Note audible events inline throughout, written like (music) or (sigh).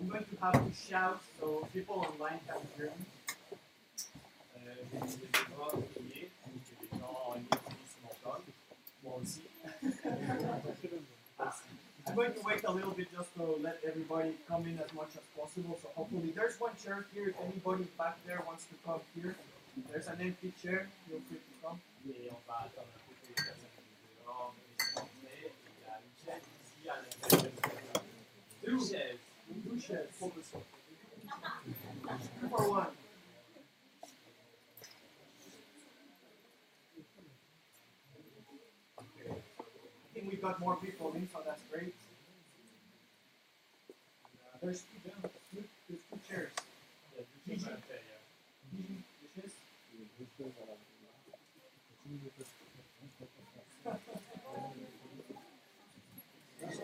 I'm going to have to shout so people online can hear me. Euh, je vais devoir crier que les gens en ligne m'entendre. Moi aussi. I'm going to wait a little bit just to let everybody come in as much as possible. So hopefully there's one chair here. If anybody back there wants to come here, there's an empty chair. Feel free to come. Et on va un peu que les personnes qui sont dehors puissent rentrer. Il y a une chaise ici à l'intérieur. Deux chaises. Two chairs. Two for one. I think we've got more people in, so that's great. Uh, there's two, there's two, chairs. Il y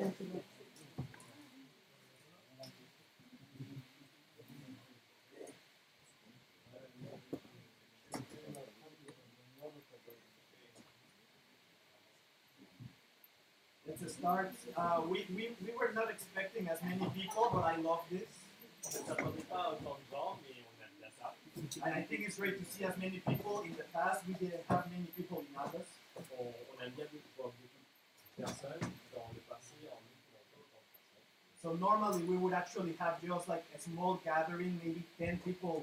a start. Uh, we, we, we were not expecting as many people, but I love this. And I think it's great to see as many people. In the past, we didn't have many people in Abbas. On, on aime bien voir beaucoup de personnes. Dans le passé, en nous, on a autant de personnes. So normally we would actually have just like a small gathering, maybe 10 people.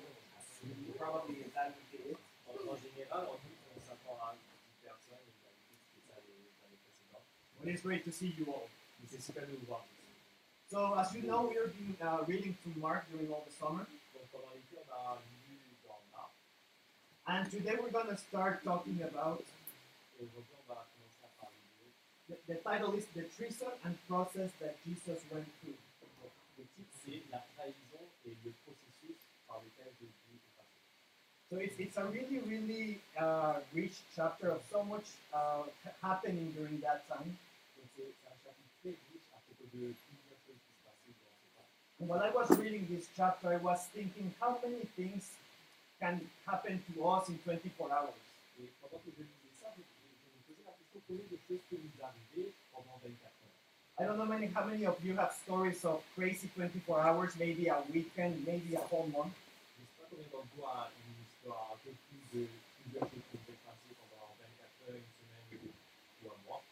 Probably that would be it. En, en général, en nous, on s'attend à 10 personnes. Et d'habitude, c'était ça les années précédentes. But it's great to see you all. So as you know, we are been uh, reading through Mark during all the summer. And today we're going to start talking about, commencer à parler de. The, the title is The Treason and Process That Jesus Went Through. Le titre, c'est La trahison et le processus par lequel Jésus est passé. So it's, it's a really, really uh, rich chapter of so much uh, happening during that time. C'est un chapitre très riche à propos de plusieurs choses qui se passaient durant ce temps. And while I was reading this chapter, I was thinking how many things can happen to us in 24 hours. Et pendant que je lisais ça, je, je- je me posais la question combien de choses peuvent nous arriver pendant 24 heures I don't know many, how many of you have stories of crazy 24 hours, maybe a weekend, maybe a whole month. Je ne sais pas combien d'entre vous a une histoire un peu plus de plusieurs choses qui ont été passées pendant 24 heures, une semaine ou un mois.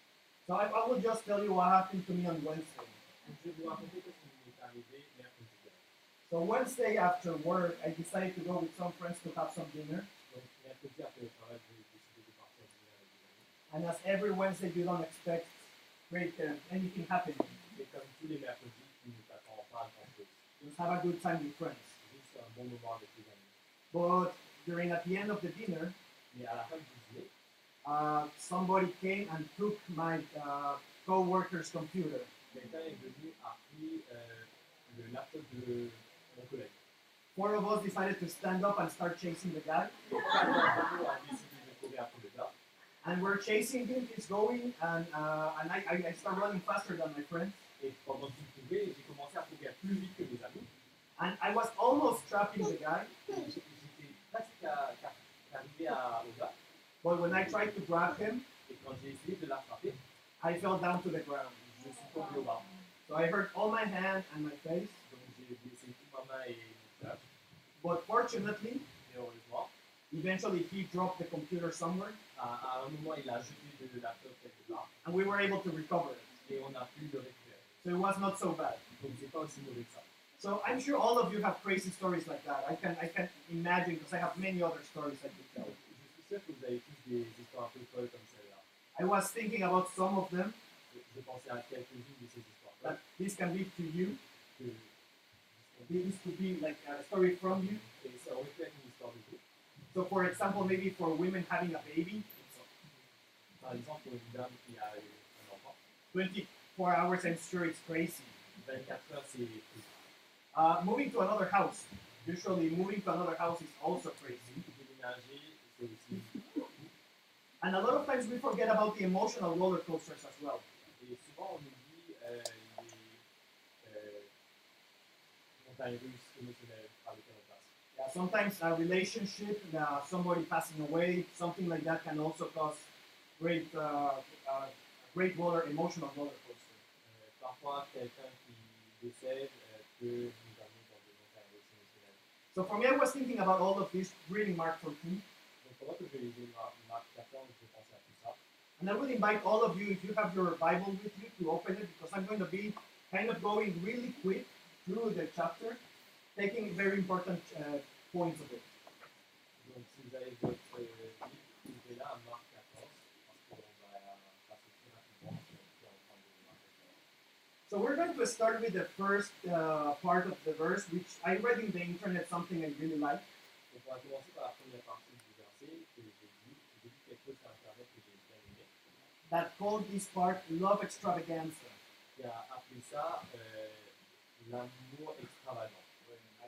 So I, I will just tell you what happened to me on Wednesday. Donc, je vais vous raconter ce qui m'est arrivé mercredi dernier. So Wednesday after work, I decided to go with some friends to have some dinner. Donc, mercredi après le travail, j'ai décidé de partir dîner avec des amis. And as every Wednesday, you don't expect great uh, anything happening. Et comme tous les mercredis, tu ne t'attends pas à grand chose. Just have a good time with friends. Juste un bon moment avec tes amis. But during at the end of the dinner, Mais à la fin du uh, somebody came and took my uh, co-worker's computer. quelqu'un est venu, a pris laptop de mon collègue. Four of us decided to stand up and start chasing the guy. (laughs) And we're chasing him. He's going, and uh, and I, I, I start running faster than my friends. Et pendant qu'il courait, j'ai commencé à courir plus vite que mes amis. And I was almost trapping the guy. J'étais presque à- à- arrivé à, au gars. But when I tried to grab him, Et quand j'ai essayé de l'attraper, I fell down to the ground. je suis tombé au bas. So I hurt all my hand and my face. Donc j'ai blessé toute ma main et mon visage. But fortunately, heureusement, eventually he dropped the computer somewhere, à, un moment, il a jeté le laptop quelque part. and we were able to recover it. Et on a pu le récupérer. So it was not so bad. Donc c'est pas aussi mauvais que ça. So I'm sure all of you have crazy stories like that. I can I can imagine because I have many other stories I could tell. Je suis sûr que vous avez tous des histoires un peu folles comme celle-là. I was thinking about some of them Je, pensais à quelques-unes de ces histoires-là. that this can be to you. Que, This could be like a story from you. aurait pu être une histoire de vous. So for example, maybe for women having a baby, Par exemple, une dame qui a un enfant, 24 hours, I'm sure it's crazy. 24 heures, c'est Uh, moving to another house. Usually, moving to another house is also crazy. déménager, c'est aussi. And a lot of times we forget about the emotional roller coasters as well. Et souvent, on oublie euh, les euh, montagnes russes émotionnelles par lesquelles on passe. Yeah, sometimes a relationship, uh, somebody passing away, something like that can also cause great, uh, uh, great roller, emotional roller coaster. parfois, quelqu'un qui décède peut nous amener dans des montagnes émotionnelles. So for me, I was thinking about all of this reading Mark 14, Donc, pendant que je lisais Marc Marc 14, je pensais à tout ça. and I would invite all of you, if you have your Bible with you, to open it because I'm going to be kind of going really quick through the chapter, taking very important uh, points of it. Donc, si vous avez votre livre, ouvrez-la à Marc 14, parce qu'on va passer très rapidement sur puis on va prendre de Marc 14. So we're going to start with the first uh, part of the verse, which I read in the internet something I really like. That called this part love extravaganza. A appelé ça euh, l'amour extravagant.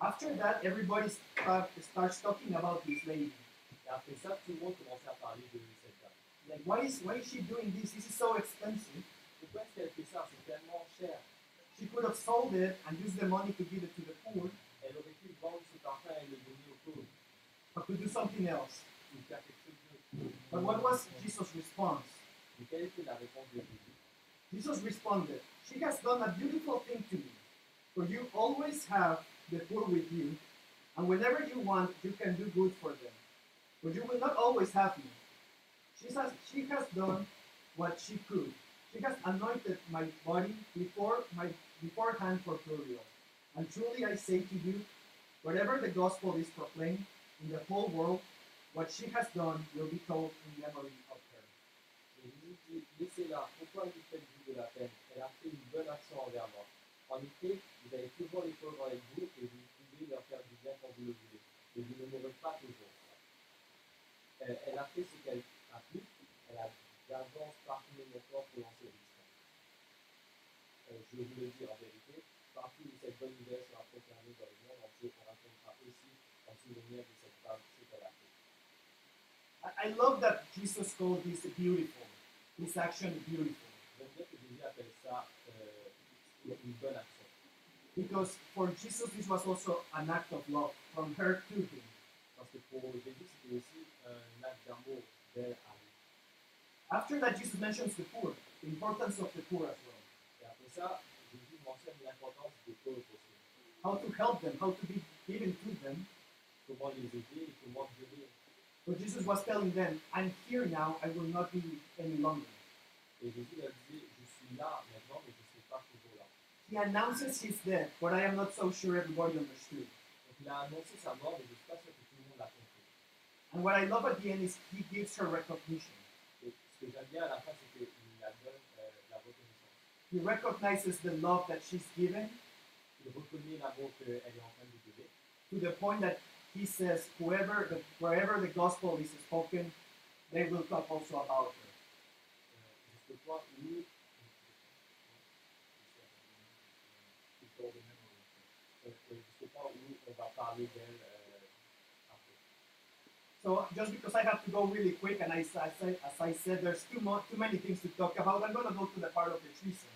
After that, everybody start, starts talking about this lady. Et après ça, tout le monde commençait à parler de cette dame. Like, why is why is she doing this? This is so expensive. Pourquoi est-ce qu'elle fait ça C'est tellement cher. She could have sold it and used the money to give it to the poor, Elle aurait pu vendre ce parfum et le donner aux pauvres. or to do something else. Ou faire quelque chose d'autre. But what was Jesus' response? Mais quelle était la réponse de Jésus Jesus responded, She has done a beautiful thing to me. For you always have the poor with you, and whenever you want, you can do good for them. But you will not always have me. She has, she has done what she could. She has anointed my body before my beforehand for burial. And truly I say to you, wherever the gospel is proclaimed in the whole world, what she has done will be told in memory of her. En effet, vous allez toujours les pauvres avec vous et vous pouvez leur faire du bien quand vous le voulez. Et vous ne mourrez pas toujours. Elle, elle a fait ce qu'elle a pu. Elle a d'avance parfumé mon corps pour lancer l'histoire. Euh, je vous le dis en vérité, partout où cette bonne nouvelle sera proclamée dans le monde entier, on racontera aussi en souvenir de cette femme ce qu'elle a fait. I, I love that Jesus called this beautiful, this action beautiful. J'aime bien que Jésus appelle ça euh, action. Because for Jesus, this was also an act of love from her to him. After that, Jesus mentions the poor, the importance of the poor as well. How to help them, how to be given to them. But Jesus was telling them, I'm here now, I will not be any longer je ne suis pas toujours là. He announces his death, but I am not so sure everybody understood. And what I love at the end is he gives her recognition. He recognizes the love that she's given to the point that he says, whoever the, wherever the gospel is spoken, they will talk also about her. Euh, jusqu'au point où euh, jusqu'au point où on va parler d'elle après. So just because I have to go really quick, and I, as I, as I said, there's too, mo- too many things to talk about, I'm going to go to the part of the treason.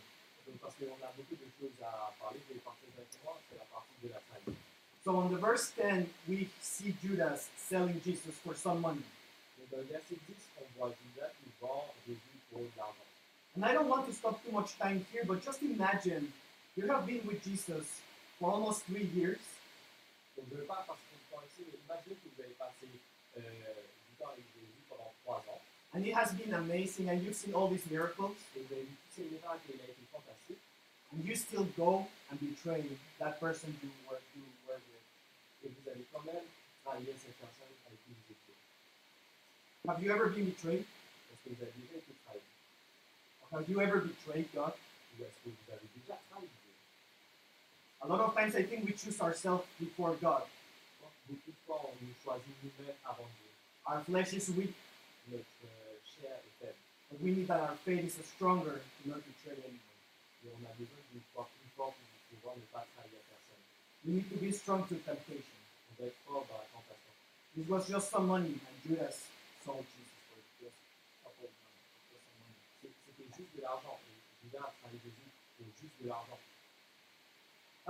Parce qu'on a beaucoup de choses à parler, je vais partir c'est la partie de la trahison. So on the verse 10, we see Judas selling Jesus for some money. Donc, dans le verset 10, on voit Judas qui vend Jésus pour de l'argent. And I don't want to stop too much time here, but just imagine you have been with Jesus for almost three years, Je ne veux pas passer trop de temps ici, mais imaginez que vous avez passé euh, du temps avec Jésus pendant trois ans, and it has been amazing, and you've seen all these miracles, et vous avez vu tous ces miracles, et il a été fantastique, and you still go and betray that person you were, you were with. et vous allez quand même trahir cette personne avec qui vous étiez. Have you ever been betrayed? Est-ce que vous avez déjà été trahi Or have you ever betrayed God? Ou est-ce que vous avez déjà trahi Dieu A lot of times I think we choose ourselves before God. Our flesh is weak, euh, but we need that our faith is stronger to not betray anyone. You need to be strong to temptation. This was just some money, and Judas sold Jesus for just a couple of money, C'était juste de l'argent. Judas a trahi Jésus pour juste de l'argent.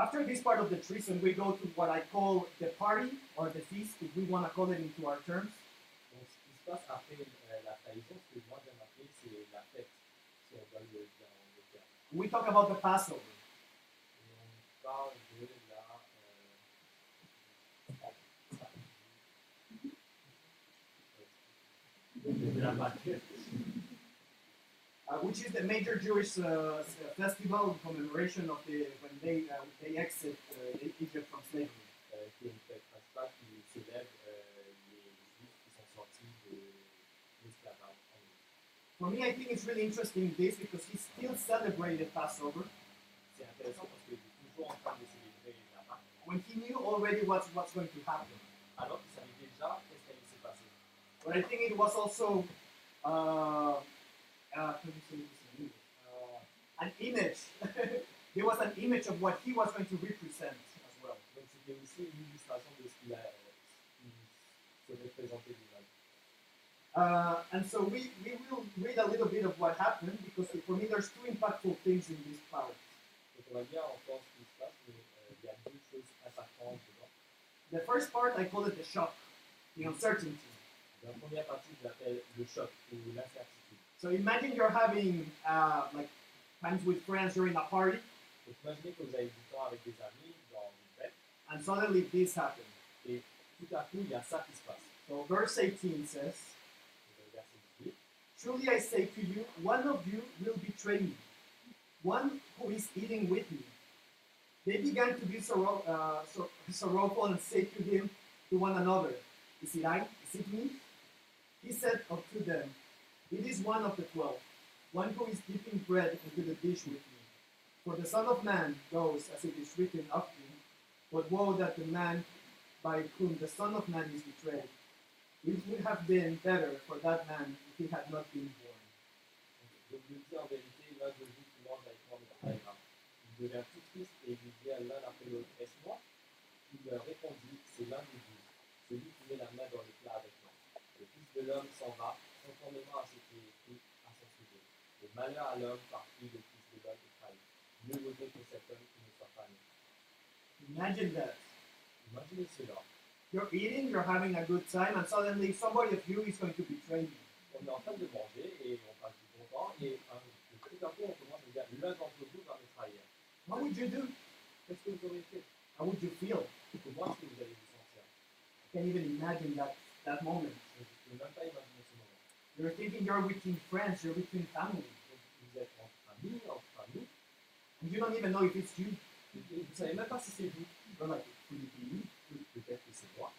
After this part of the treason, we go to what I call the party or the feast, if we want to call it into our terms. Donc, ce qui se passe après euh, la trahison, ce que moi j'aime appeler, c'est la fête, si on doit le dire en deux. We talk about the Passover. Et on parle de la. Euh, de la Pâque. Uh, which is the major Jewish uh, festival in commemoration of the when they uh, they exit Egypt from slavery. euh, qui est une fête qui célèbre les Juifs qui sont sortis de l'esclavage. For me, I think it's really interesting this because he still celebrated Passover C'est intéressant parce qu'il est toujours en train de célébrer la Pâque, when he knew already what's what's going to happen. alors qu'il savait déjà qu'est-ce qui allait se passer. But I think it was also uh, uh, how do you say this in English? An image. (laughs) there was an image of what he was going to represent as well. Donc c'était aussi une illustration de ce qu'il a, ce qu'il représentait lui-même. Uh, and so we, we will read a little bit of what happened because for me there's two impactful things in this part. Donc on va bien entendre ce qui se passe, mais euh, il y a deux choses impactantes dedans. The first part I call it the shock, the uncertainty. La première partie, je l'appelle le choc ou l'incertitude. So imagine you're having uh, like times with friends, you're a party, and suddenly this passe. So verse 18 says, Donc, le verset 18, Truly I say to you, one of you will betray me, one who is eating with me. They began to be sorrow, uh, sor- sorrowful and say to him, to one another, Is it I? Is it me? He said unto them, It is one of the twelve, one who is dipping bread into the dish with me. For the Son of Man goes as it is written of him, but woe that the man by whom the Son of Man is betrayed. It would have been better for that man if he had not been born. Je vous le dis en vérité, l'un de vous qui mange avec moi me trahira. Il devint tout triste et il dit à l'un après l'autre, est-ce moi Il leur répondit, c'est l'un des douze, celui qui met la main dans le plat avec moi. Le Fils de l'homme s'en va, conformément à ce qui est à son sujet. Le malheur à l'homme est trahi. Mieux pour cet homme qui ne soit pas né. Imagine that. Cela. You're eating, you're having a good time, and suddenly somebody of you is going to betray you. On est en train de manger et on passe du bon temps et un, tout à coup on commence à dire l'un d'entre vous va me trahir. What would you do? Qu'est-ce que vous aurez fait How would you feel? Comment est-ce que vous allez vous sentir I can't even imagine that, that moment. Je ne peux même pas imaginer. You're thinking you're between friends, you're between family, êtes entre amis, and you don't even know if it's you. vous ne savez même pas si c'est vous. Like? Peut-être que c'est moi.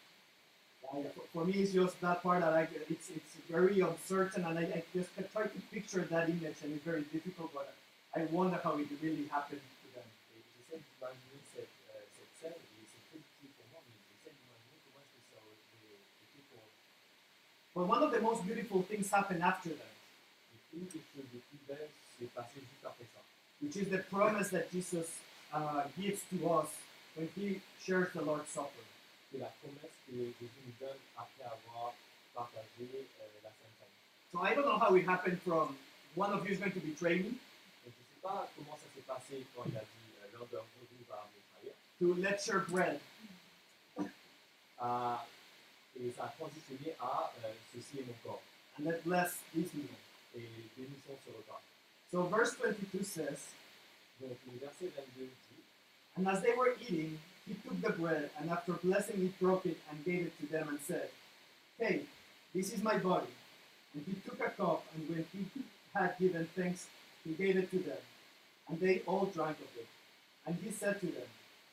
Yeah, for- me, it's just that part that I, it's, it's very uncertain, and I, I just try to picture that image, and it's very difficult, but I wonder how it really happened to them. Et j'essaie d'imaginer cette, euh, cette scène, et c'est très difficile pour moi, mais j'essaie d'imaginer comment est-ce que ça aurait été pour eux. But one of the most beautiful things happened after that, which is the promise that Jesus uh, gives to us when he shares the Lord's Supper. So I don't know how it happened from one of you is going to betray me to let's share bread. Et ça a transitionné à euh, ceci est mon corps. and let bless this meal. Et bénissons ce repas. So verse 22 says, Donc le verset 22 dit And as they were eating, he took the bread, and after blessing it, broke it and gave it to them and said, Hey, this is my body. And he took a cup, and when he had given thanks, he gave it to them. And they all drank of it. And he said to them,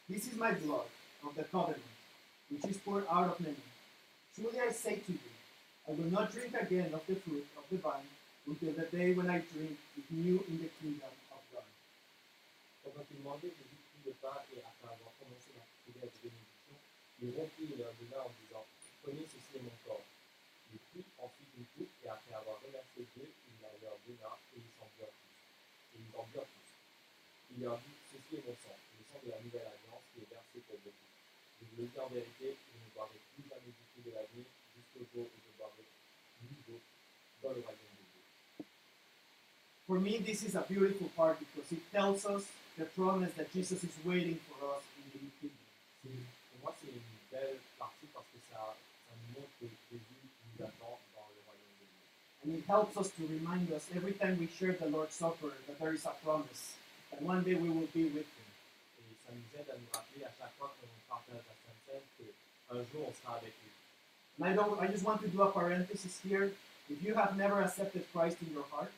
This is my blood of the covenant, which is poured out of many. Truly I say to you, I will not drink again of the fruit of the vine until the day when I drink it new in the kingdom of God. Pendant qu'ils mangeaient, Jésus prit le pain et après avoir commencé la prière de bénédiction, il rompit et leur donna en disant Prenez ceci est mon corps. Il prit ensuite une coupe et après avoir reversé Dieu, il la leur donna et ils s'en burent tous. Et ils en burent tous. Il leur dit Ceci est mon sang, le sang de la nouvelle alliance qui est versé pour beaucoup partie de la jusqu'au jour où je dans le royaume de Dieu. For me, this is a beautiful part because it tells us the promise that Jesus is waiting for us in the new kingdom. Pour moi, c'est une belle partie parce que ça, ça nous montre que Jésus nous attend dans le royaume de Dieu. And it helps us to remind us every time we share the Lord's Supper that there is a promise that one day we will be with Him. Et ça nous aide à nous rappeler à chaque fois partage la Sainte jour on sera avec lui. And I don't. I just want to do a parenthesis here. If you have never accepted Christ in your heart,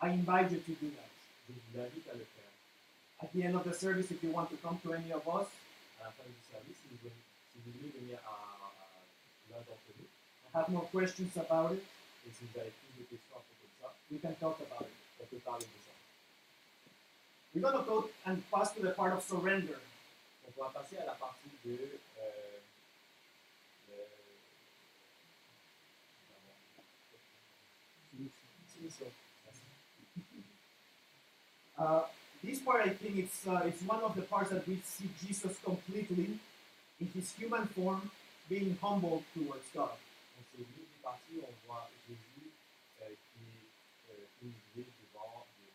I invite you to do that. At the end of the service, if you want to come to any of us, I have more questions about it. We can talk about it. We're going to go and pass to the part of surrender. On va passer à la partie de... Euh, Uh, this part, I think, it's uh, it's one of the parts that we see Jesus completely in his human form being humble towards God. Donc c'est l'une des parties où on voit Jésus euh, euh, humilié devant Dieu.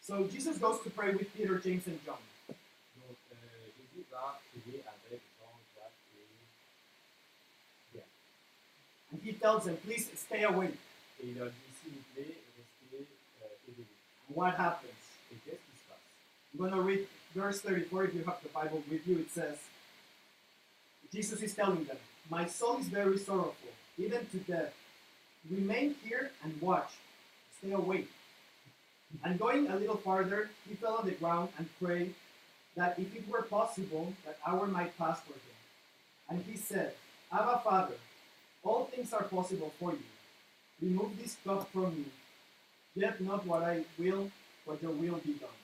So Jesus goes to pray with Peter, James, and John. Donc euh, Jésus va prier avec Jean, Jacques et And he tells them, please stay away. Et il leur dit, s'il vous plaît, restez euh, what happens? Et qu'est-ce qui se passe I'm going to read verse 34 if you have the Bible with you. It says, Jesus is telling them, My soul is very sorrowful, even to death. Remain here and watch. Stay awake. And going a little farther, he fell on the ground and prayed that if it were possible, that hour might pass for him. And he said, Abba, Father, all things are possible for you. Remove this cup from me. Yet not what I will, but your will be done.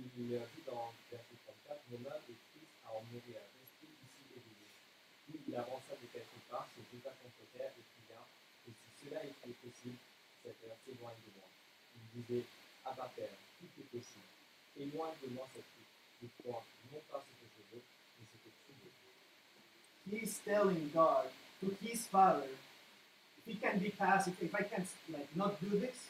Il dit dans verset 34, Mon âme est triste à ici. Puis il avança de quelque part, se jeta contre terre et et si cela était possible, cette heure s'éloigne de moi. Il disait, Abba Père, tout est possible. Éloigne de moi cette. Toutefois, non pas ce que je veux, mais ce que tu veux. he's telling God to his father, if he can be passive, if I can like not do this,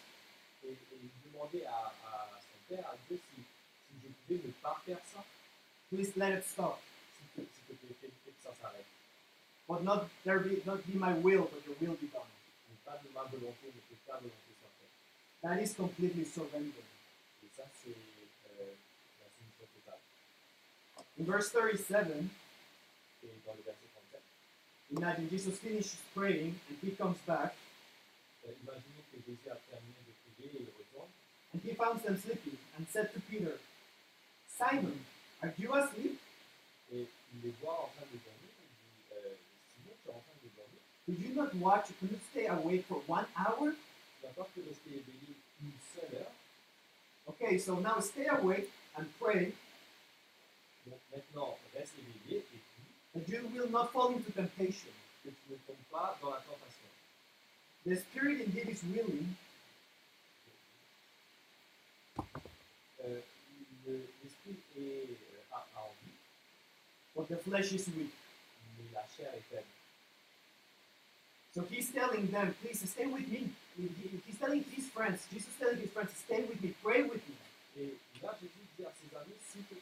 Et, et il demandait à, à son père, à Dieu, si, si je pouvais ne pas faire ça, please let it stop. s'il te, s'il te plaît, fais, fais que ça s'arrête. But not there be not be my will, but your will be done. Pas de ma volonté, mais que ta volonté soit faite. That is completely surrender. Et ça, c'est euh, la soumission totale. In verse 37, Et dans le verset 37, imagine Jesus finishes praying and he comes back imaginez que Jésus a terminé de prier et il retourne. and he found them sleeping and said to Peter, Simon, are you asleep? Eh, et il les voit en train de dormir. Il dit euh, Simon, tu es en train de dormir. Could you not watch? Could you stay awake for one hour? Tu n'as pas pu rester éveillé une seule heure. Okay, so now stay awake and pray maintenant, éveillé et prie that you will not fall into temptation. que tu ne tombes pas dans la tentation. The spirit indeed is willing, Euh, le- est euh, a, envie, but the flesh is weak. mais la chair est faible. So he's telling them, please stay with me. He- he- He's telling his friends, Jesus telling his friends, stay with me, pray with me. Et là, Jésus dit à ses amis, s'il te-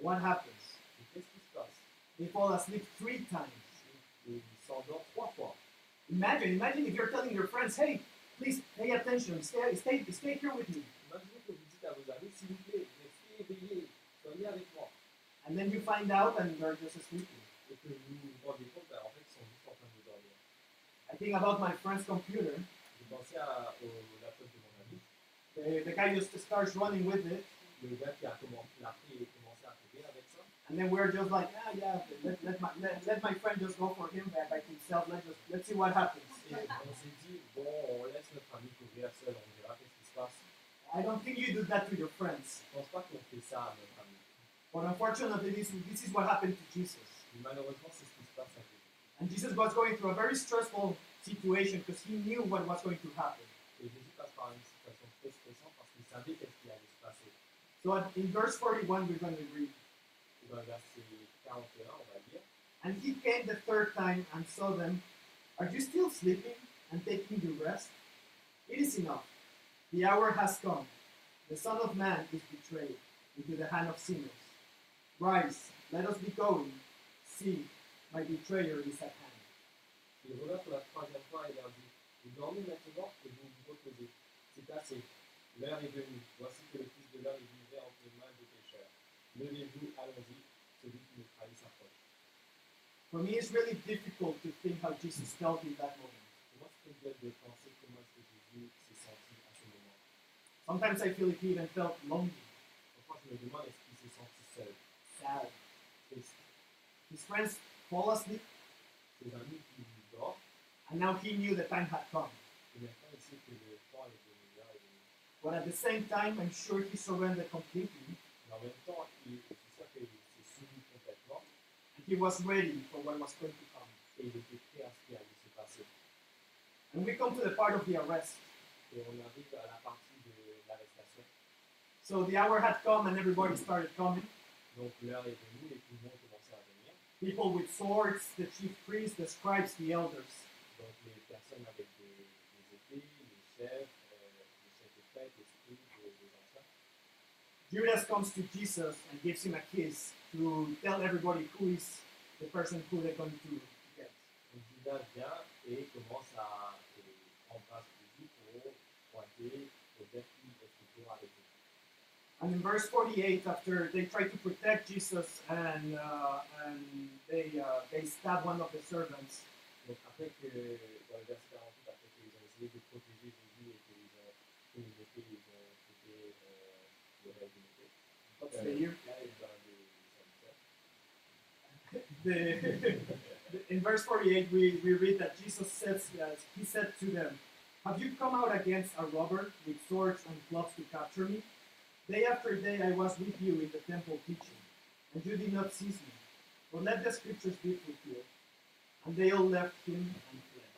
what happens? They fall asleep three times. Imagine, imagine if you're telling your friends, hey, please pay attention, stay, stay, stay here with me. And then you find out and they're just sleeping. I think about my friend's computer laptop de mon ami, The, the guy just starts running with it. le gars qui a commencé, l'a pris et commencé à courir avec ça. And then we're just like, ah, yeah, let, let, my, let, let my friend just go for him by, by himself. Let's just, let's see what happens. Et on s'est dit, bon, on laisse notre ami courir seul, on verra qu'est-ce qui se passe. I don't think you do that to your friends. Je pense pas qu'on fait ça à notre ami. But unfortunately, this, this is what happened to Jesus. Mais malheureusement, c'est ce qui se passe à Jésus. And Jesus was going through a very stressful situation because he knew what was going to happen. Et Jésus passe par une situation très stressante parce qu'il savait qu'est-ce qui allait se passer. So at- in verse 41, we're going to read. Et dans le verset 41, on va lire. And he came the third time and saw them. Are you still sleeping and taking your rest? It is enough. The hour has come. The Son of Man is betrayed into the hand of sinners. Rise, let us be going. See, my betrayer is at hand. Il revint pour la troisième fois et leur dit Vous dormez maintenant vous vous reposez. C'est assez. L'heure est venue. Voici que le Fils de l'homme est livré entre les mains des For me, it's really difficult to think how Jesus felt in that moment. Sometimes I feel like he even felt lonely, sad. His friends fall asleep, and now he knew the time had come. But at the same time, I'm sure he surrendered completely, he was ready for what was going to come. et il était prêt à ce. And we come to the part of the arrest. So the hour had come, and everybody started coming. People with swords, the chief priests, the scribes, the elders euh, les chefs de fête, les scribes, les, les anciens. Judas comes to Jesus and gives him a kiss to tell everybody who is the person who they're going to get. Donc Judas vient et commence à embrasser Jésus pour pointer pour dire qui est-ce qu'il. And in verse 48, after they try to protect Jesus and, uh, and they, uh, they stab one of the servants, Donc après que, dans le verset 48, après qu'ils ont essayé de protéger Jésus et qu'ils ont pris une épée, ils ont coupé euh, le reste d'une épée. What's Euh, the year? Là, il dans les serviteurs. The, in verse 48, we, we read that Jesus says, uh, He said to them, Have you come out against a robber with swords and clubs to capture me? Day after day I was with you in the temple teaching, and you did not seize me. But let the scriptures be fulfilled. And they all left him and fled.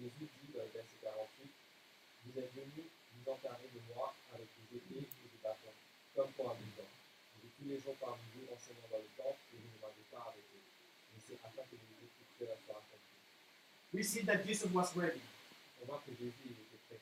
Jésus dit dans le verset 48, Vous êtes venus vous emparer de moi avec des épées un dans le et ne pas arrêté. Mais c'est afin que écritures soient accomplies. We see that Jesus was ready. On voit que Jésus était prêt.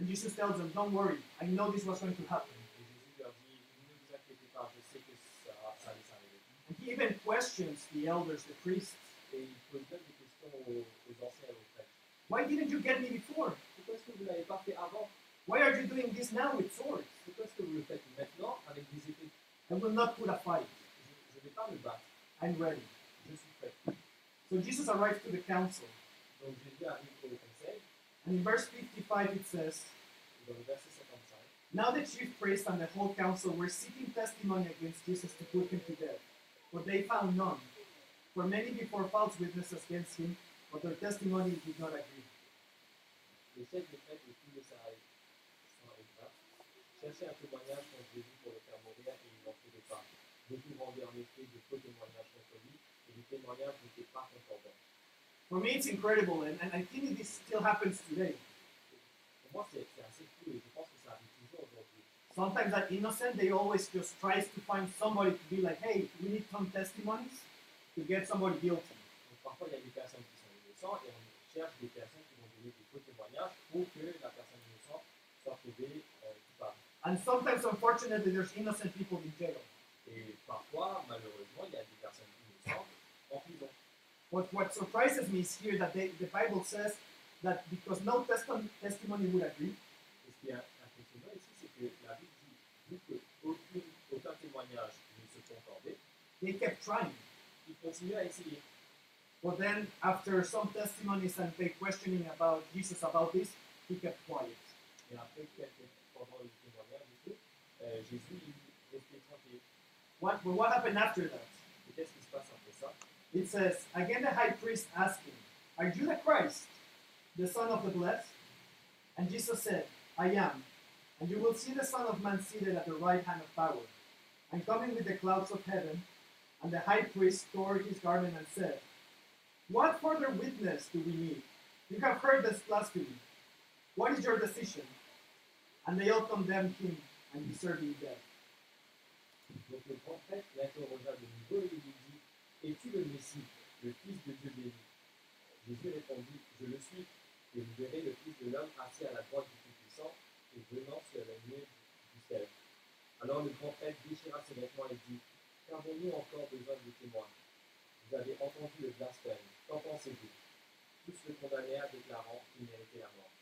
And Jesus tells them, Don't worry, I know this was going to happen. Et Jésus leur dit, ne vous inquiétez pas, je sais que ça, allait s'arriver. And he even questions the elders, the priests. Et il pose même des questions aux, anciens et aux prêtres. Why didn't you get me before? Pourquoi est-ce que vous l'avez pas fait avant Why are you doing this now with swords? Est-ce que vous le faites maintenant avec des épées I will not put a fight. Je ne vais pas me battre, I'm ready. je suis prêt. So Jesus arrived to the council. Donc Jésus arrive au conseil, And in verse 55 it says, dans le verset 55, Now the chief priests and the whole council were seeking testimony against Jesus to put him to death. But they found none. For many before false witnesses against him, but their testimony did not agree. les chefs des prêtres et tous les Sahara- Sanhédrins un témoignage pour le et ils n'en trouvaient pas. Beaucoup rendaient en effet de faux témoignages contre lui et les témoignages n'étaient pas concordants. For me, it's incredible, and, and I think this still happens today. Pour moi, c'est assez fou et je pense que ça arrive toujours aujourd'hui. Sometimes that innocent, they always just tries to find somebody to be like, hey, we need some testimonies to get somebody guilty. Donc parfois, il y a des personnes qui sont innocentes et on cherche des personnes qui vont donner des faux témoignages pour que la personne innocente soit trouvée. And sometimes, unfortunately, there's innocent people in jail. Eh, Et parfois, malheureusement, il y a des personnes innocentes en prison. (laughs) But what surprises me is here that they, the Bible says that because no testim- testimony would agree, Et ce qui est impressionnant ici, c'est que la Bible dit, vu qu'aucun aucun témoignage ne se concordait, they kept trying. ils continuent à essayer. But then, after some testimonies and they questioning about Jesus about this, he kept quiet. Et après, quelques, pendant le témoignage et il restait tranquille. What, but what happened after that? Qu'est-ce qui se passe après ça It says, Again the high priest asked him, Are you the Christ, the Son of the Blessed? And Jesus said, I am. And you will see the Son of Man seated at the right hand of power, and coming with the clouds of heaven. And the high priest tore his garment and said, What further witness do we need? You have heard this blasphemy. What is your decision? And they all condemned him and deserving death. Donc le prêtre l'interrogea de nouveau et lui dit Es-tu le Messie, le Fils de Dieu béni? Jésus répondit Je le suis, et vous verrez le Fils de l'homme assis à la droite du Tout-Puissant et venant sur les nuées du ciel. Alors le prêtre déchira ses vêtements et dit Qu'avons-nous encore besoin de témoins? Vous avez entendu le blasphème, qu'en pensez-vous? Tous le condamnèrent, déclarant qu'il méritait la mort.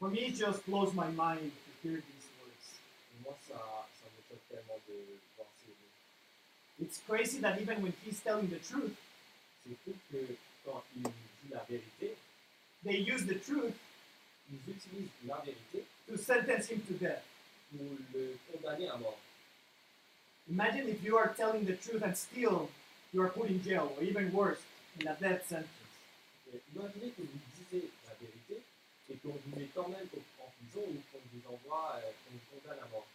For me, it just blows my mind to hear these words. It's crazy that even when he's telling the truth, they use the truth to sentence him to death. Imagine if you are telling the truth and still you are put in jail, or even worse, in a death sentence. Et imaginez que vous disiez la vérité et qu'on vous met quand même en prison ou qu'on vous envoie, euh, qu'on vous condamne à mort.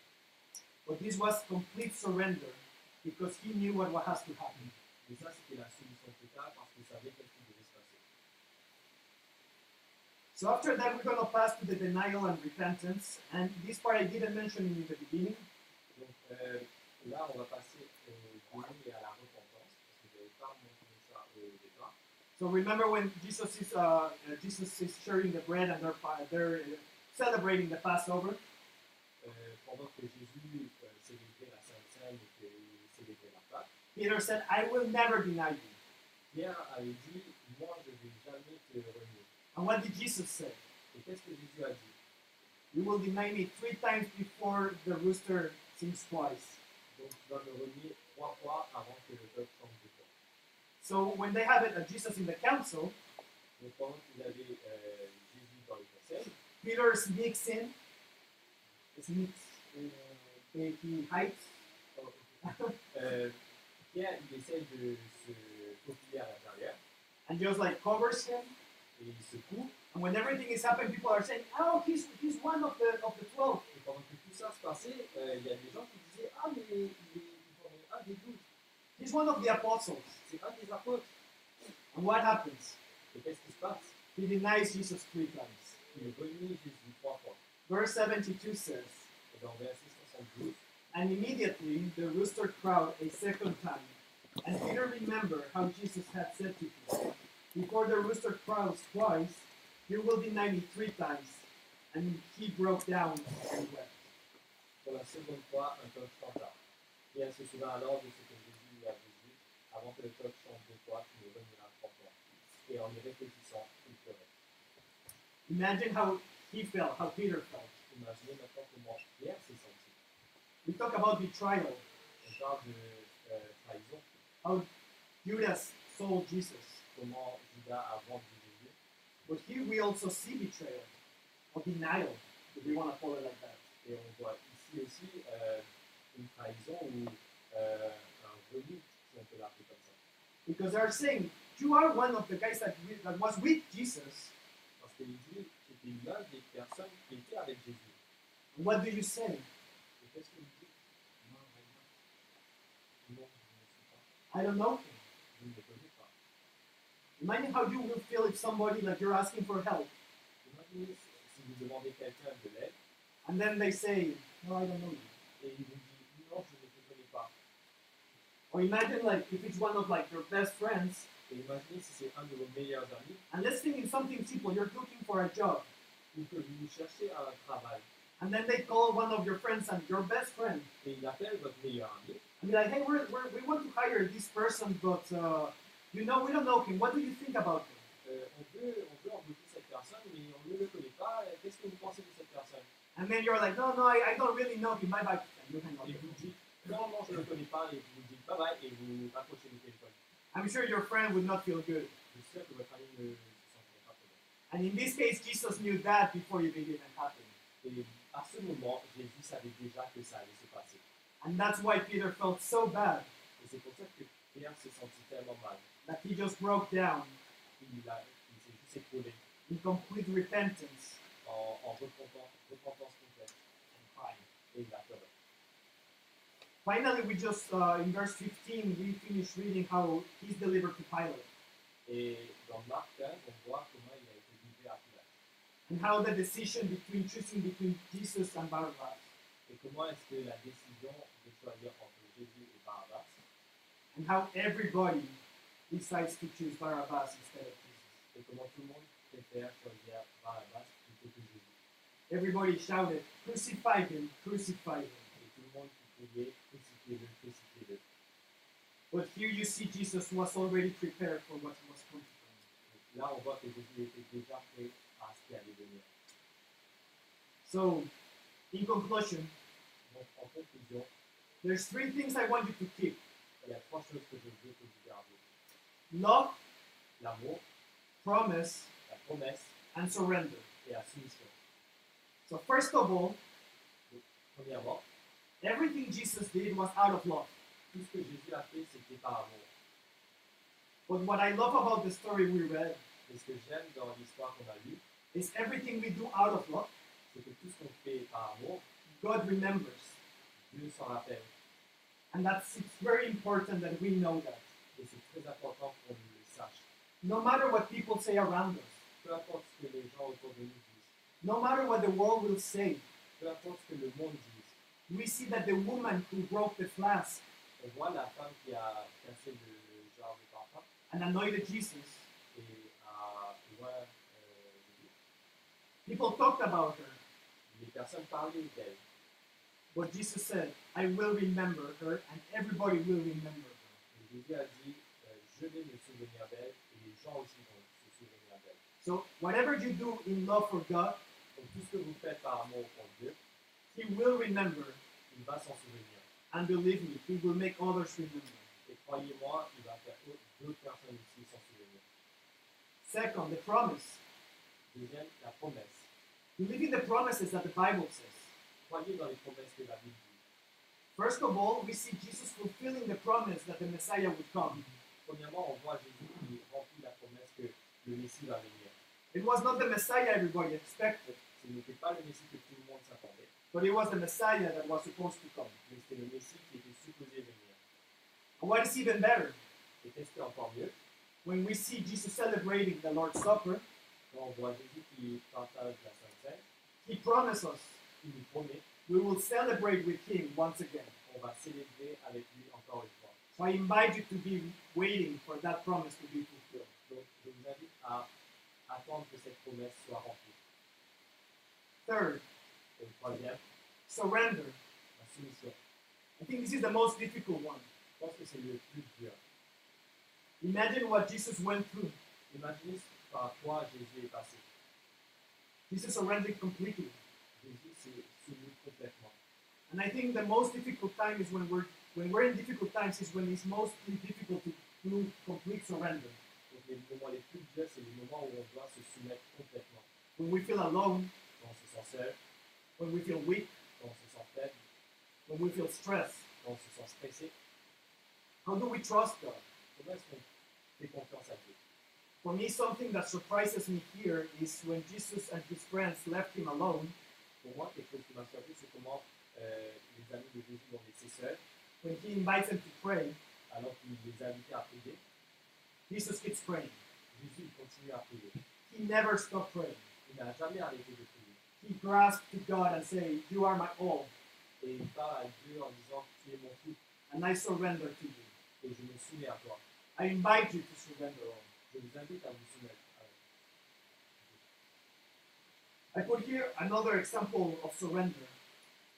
But this was complete surrender because he knew what has to happen. Et ça, c'était la solution totale parce qu'il savait qu'est-ce qui devait se passer. So after that, we're going to pass to the denial and repentance. And this part I didn't mention in the beginning. Donc euh, là, on va passer au et à la repentance parce que je n'avais pas mentionné ça au départ. So remember when Jesus is uh, uh, Jesus is sharing the bread and they're uh, they're uh, celebrating the Passover. Pendant que Jésus célébrait la Sainte Cène et qu'il célébrait la Pâque, Peter said, "I will never deny you." Pierre avait dit Moi, je vais jamais te renier. And what did Jesus say? Et qu'est-ce que Jésus a dit You will deny me three times before the rooster sings twice. Donc, tu vas me renier trois fois avant que le peuple chante de toi. So when they have it, Jesus in the council, euh, le conseil, Peter sneaks in. Sneaks. Uh, he hides. euh, il à l'intérieur and just like covers him. il. And when everything is happening, people are saying, "Oh, he's he's one of the of the 12. Et pendant que tout ça se passait, euh, y a des gens qui disaient Ah, mais il est, un des douze, He's one of the apostles." c'est un des apôtres. And what happens? Et He denies Jesus three times. Il renie Jésus trois fois. Verse 72 says, Et dans verset 72, And immediately the rooster crowed a second time. And Peter remembered how Jesus had said to him, Before the rooster crows twice, you will deny me three times. And he broke down and wept. pour la seconde fois, un coq chanta. Pierre se souvint alors de ce que Jésus lui avait dit Avant que le coq chante deux fois, tu me renieras trois fois. Et en y réfléchissant, il pleurait. Imagine how he felt, how Peter felt. Imaginez maintenant comment Pierre s'est senti. We talk about betrayal, On parle de euh, trahison, how Judas sold Jesus. comment Judas a vendu Jésus. But here we also see betrayal, or denial, if we want to call it like that. Et on voit ici aussi euh, une trahison ou euh, un si on peut l'appeler comme. Because they're saying, You are one of the guys that, that was with Jesus. Parce qu'il dit que c'était l'un des personnes qui avec Jésus. What do you say? Et qu'est-ce qu'il dit Non, vraiment. Non, je ne suis pas. I don't know. Je ne le connais pas. Imagine how you will feel if somebody like you're asking for help, Imaginez si vous demandez quelqu'un de l'aide and then they say, No, I don't know you. et il vous dit non, je ne te connais pas. Or imagine like if it's one of like your best friends, si c'est un de vos meilleurs amis and let's think in something simple, you're looking for a job, vous cherchez un travail and then they call one of your friends and your best friend et il appelle votre meilleur ami and be like, Hey, we're, we're, we want to hire this person, but uh, you know we don't know him. What do you think about him? euh, on, veut, on veut embaucher cette personne, mais on ne le connaît pas. Qu'est-ce que vous pensez de cette personne And then you're like, No, no, I, I don't really know him. Bye bye. You hang up Et the vous dites non, non, je ne le connais pas, et vous I'm sure your friend would not feel good. And in this case, Jesus knew that before it even happened. And that's why Peter felt so bad that he just broke down in complete repentance and crying. Finally, we just, uh, in verse 15, we finish reading how he's delivered to Pilate Et dans Marc 15, on voit comment il a été livré à Pilate. and how the decision between choosing between Jesus and Barabbas. Et comment est-ce que la décision de choisir entre Jésus et Barabbas, and how everybody decides to choose Barabbas instead of Jesus. et comment tout le monde préfère choisir Barabbas plutôt que Jésus. Everybody shouted, Crucify him, crucify him. Et tout le monde qui criait crucifiez-le, crucifiez-le. But here you see Jesus was already prepared for what was coming from him. Donc Là, on voit que Jésus était déjà prêt à ce qui allait venir. So, in conclusion, Donc, en conclusion, there's three things I want you to keep il y a trois choses que je veux que vous gardiez. love, L'amour, promise, la promesse and surrender. et la soumission. So, first of all, Premièrement, everything Jesus did was out of love. tout ce que Jésus a fait, c'était par amour. But what I love about the story we read ce que j'aime dans l'histoire qu'on a is everything we do out of love, c'est que tout ce qu'on fait par amour, God remembers. Dieu s'en rappelle. And that's it's very important that we know that. Et c'est très important qu'on le sache. No matter what people say around us, Peu importe ce que les gens autour de nous disent, no matter what the world will say, peu importe ce que le monde dise, we see that the woman who broke the flask on voit la femme qui a cassé le genre de parfum and anointed Jesus, et a loin euh, people talked about her. Les personnes parlaient d'elle. But Jesus said, I will remember her, and everybody will remember her. Et Jésus a dit, euh, uh, je vais me souvenir d'elle et les gens aussi vont se souvenir d'elle. So, whatever you do in love for God, Donc tout ce que vous faites par amour pour Dieu, He will remember. il va s'en souvenir. And believe me, He will make others remember. Et croyez-moi, il va faire d'autres personnes aussi s'en souvenir. Second, the promise. Deuxième, la promesse. Believe in the promises that the Bible says. Croyez dans les promesses que la Bible dit. First of all, we see Jesus fulfilling the promise that the Messiah would come. Premièrement, on voit Jésus qui remplit la promesse que le Messie va venir. It was not the Messiah everybody expected, Ce n'était pas le Messie que tout le monde s'attendait, but it was the Messiah that was supposed to come. c'était le Messie qui était supposé venir. And what is even better, Et qu'est-ce qui est encore mieux when we see Jesus celebrating the Lord's Supper, Quand on voit Jésus qui partage la Sainte Cène, He promised us il nous promet we will celebrate with Him once again. qu'on va célébrer avec lui encore une fois. So I invite you to be waiting for that promise to be fulfilled. Donc, je vous invite à attendre que cette promesse soit remplie. Third, surrender. I think this is the most difficult one. Imagine what Jesus went through. Jésus. Jesus surrendered completely. And I think the most difficult time is when we're when we're in difficult times is when it's mostly difficult to do complete surrender. When we feel alone, When we feel weak, quand on se when we feel stressed. se sent stressé. How do we trust God? À For me, something that surprises me here is when Jesus and his friends left him alone, seul, uh, when he invites them to pray. Jesus keeps praying. He never stopped praying. Il n'a jamais arrêté de prier. He grasped to God and say, You are my all, Et il parle à Dieu en disant Tu es mon tout and I surrender to you. et je me soumets à toi. I invite you to surrender all. Je vous invite à vous soumettre. I put here another example of surrender,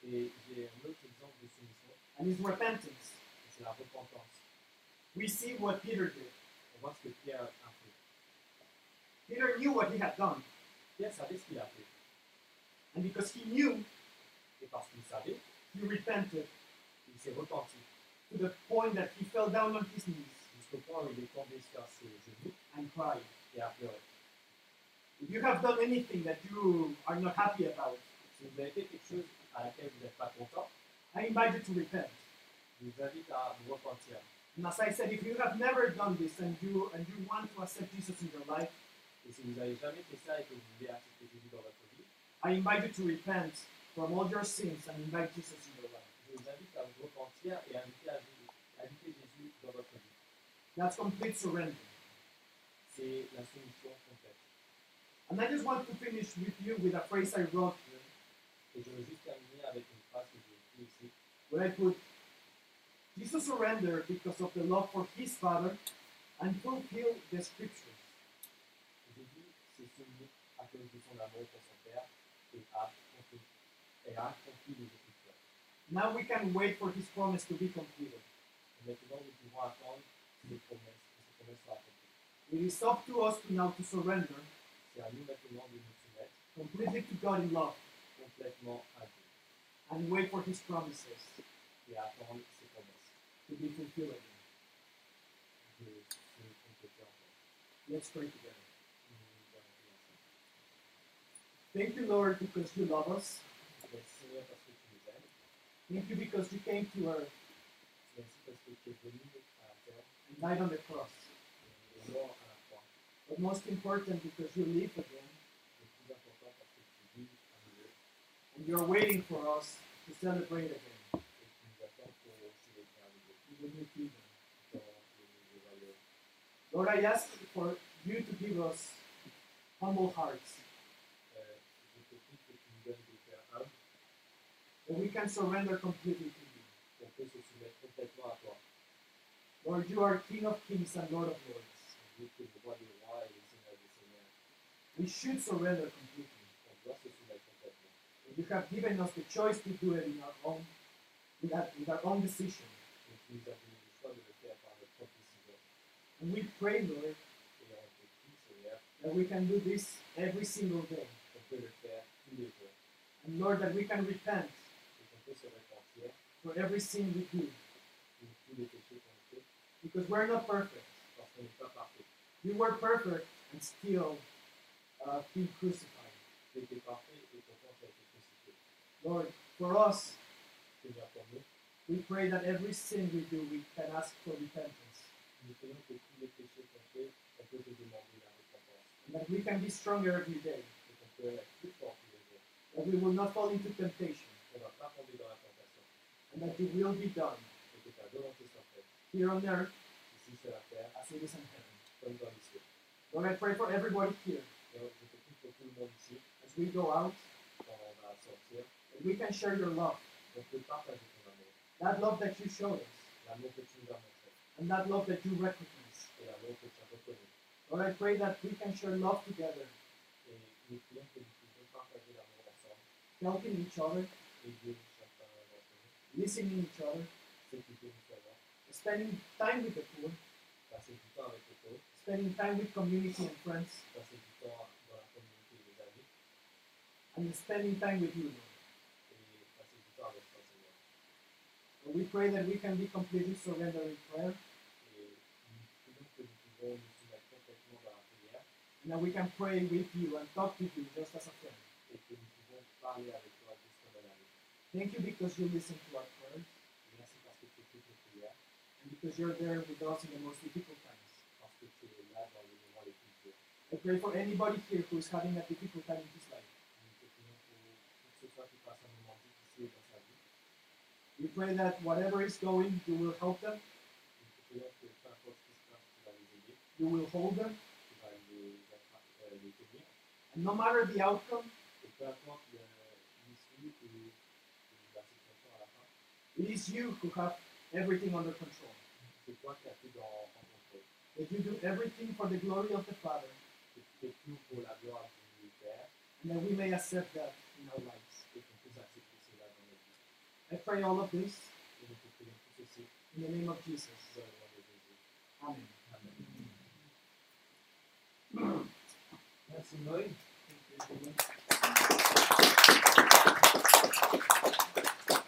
Et j'ai un autre exemple de soumission, and it's repentance. c'est la repentance. We see what Peter did. On voit ce que Pierre a fait. Peter knew what he had done, Pierre savait ce qu'il a fait. And because he knew, Et parce qu'il savait, he repented il s'est repenti to the point that he fell down on his knees jusqu'au point où il est tombé sur ses genoux and cried. et a pleuré. If you have done anything that you are not happy about, Si vous avez fait quelque chose à laquelle vous n'êtes pas content, I invite you to repent. je vous invite à vous repentir. And as I said, if you have never done this and you and you want to accept Jesus in your life, Et si vous n'avez jamais fait ça et que vous voulez accepter Jésus dans votre vie, I invite you to repent from all your sins and invite Jesus in your life. je vous invite à vous repentir et inviter, à Jésus, à inviter Jésus dans votre vie. That's complete surrender. C'est la soumission complète. And I just want to finish with you with a phrase I wrote here. Et je veux juste terminer avec une phrase phrase que j'ai écrite ici. where I put Jesus surrendered because of the love for his Father and fulfilled the scriptures. Jésus s'est soumis à cause de son amour pour son Père et a accompli, et a accompli les Écritures. Now we can wait for his promise to be completed. Et maintenant, nous pouvons attendre ces promesses, que ces promesses soient accomplies. It is up to us to now to surrender C'est à nous maintenant de nous soumettre completely to God in love complètement à Dieu and wait for his promises et à attendre ses promesses to be fulfilled again. de se compléter encore. Let's pray together. Nous allons prier ensemble. Thank you, Lord, because you love us. Merci Seigneur parce que tu nous aimes. Thank you because you came to earth Merci parce que tu es venu à la terre and died on the cross. et est mort à la croix. But most important, because you live again Le plus important parce que tu vis à nous and you're waiting for us to celebrate again et tu nous attends pour célébrer à nouveau in the new kingdom. dans le nouveau royaume. Lord, I ask for you to give us humble hearts Euh, je te prie que tu nous donnes des cœurs humbles that we can surrender completely to you. qu'on peut se soumettre complètement à toi. Lord, you are King of kings and Lord of lords. Dieu qui est le roi des rois et le seigneur des seigneurs. We should surrender completely. On doit se soumettre complètement. And you have given us the choice to do it in our own, with our, with our own decision. Et tu nous as donné le choix de le faire par notre propre décision. And we pray, Lord, Et on te prie, Seigneur, that we can do this every single day. qu'on peut le faire tous les jours. And Lord, that we can repent for every sin we do. Because we're not perfect. You were perfect and still uh, being crucified. Lord, for us, we pray that every sin we do, we can ask for repentance. And that we can be stronger every day. That we will not fall into temptation. Dans la tentation. And that your will be done Et que ta volonté soit faite here on earth ici sur la terre as it is in heaven. comme dans les cieux. Lord, I pray for everybody here Et je te prie pour tout le monde ici, as we go out, quand on va sortir, that we can share your love. on peut partager ton amour. That love that you showed us. L'amour que tu nous as montré And that love that you recognize. et l'amour que tu as reconnu. Lord, I pray that we can share love together, Et nous prions que nous puissions partager l'amour ensemble, helping each other, listening each other, spending time with the poor, spending time with community and friends, and spending time with you. And we pray that we can be completely surrendered in prayer, and that we can pray with you and talk to you just as a friend. Thank you because you listen to our prayers, and because you're there with us in the most difficult times. I pray for anybody here who is having a difficult time in his life. We pray that whatever is going, you will help them, you will hold them, and no matter the outcome, it is you who have everything under control. That you do everything for the glory of the Father. And that we may accept that in our lives. I pray all of this in the name of Jesus. Amen. Amen. Thank you.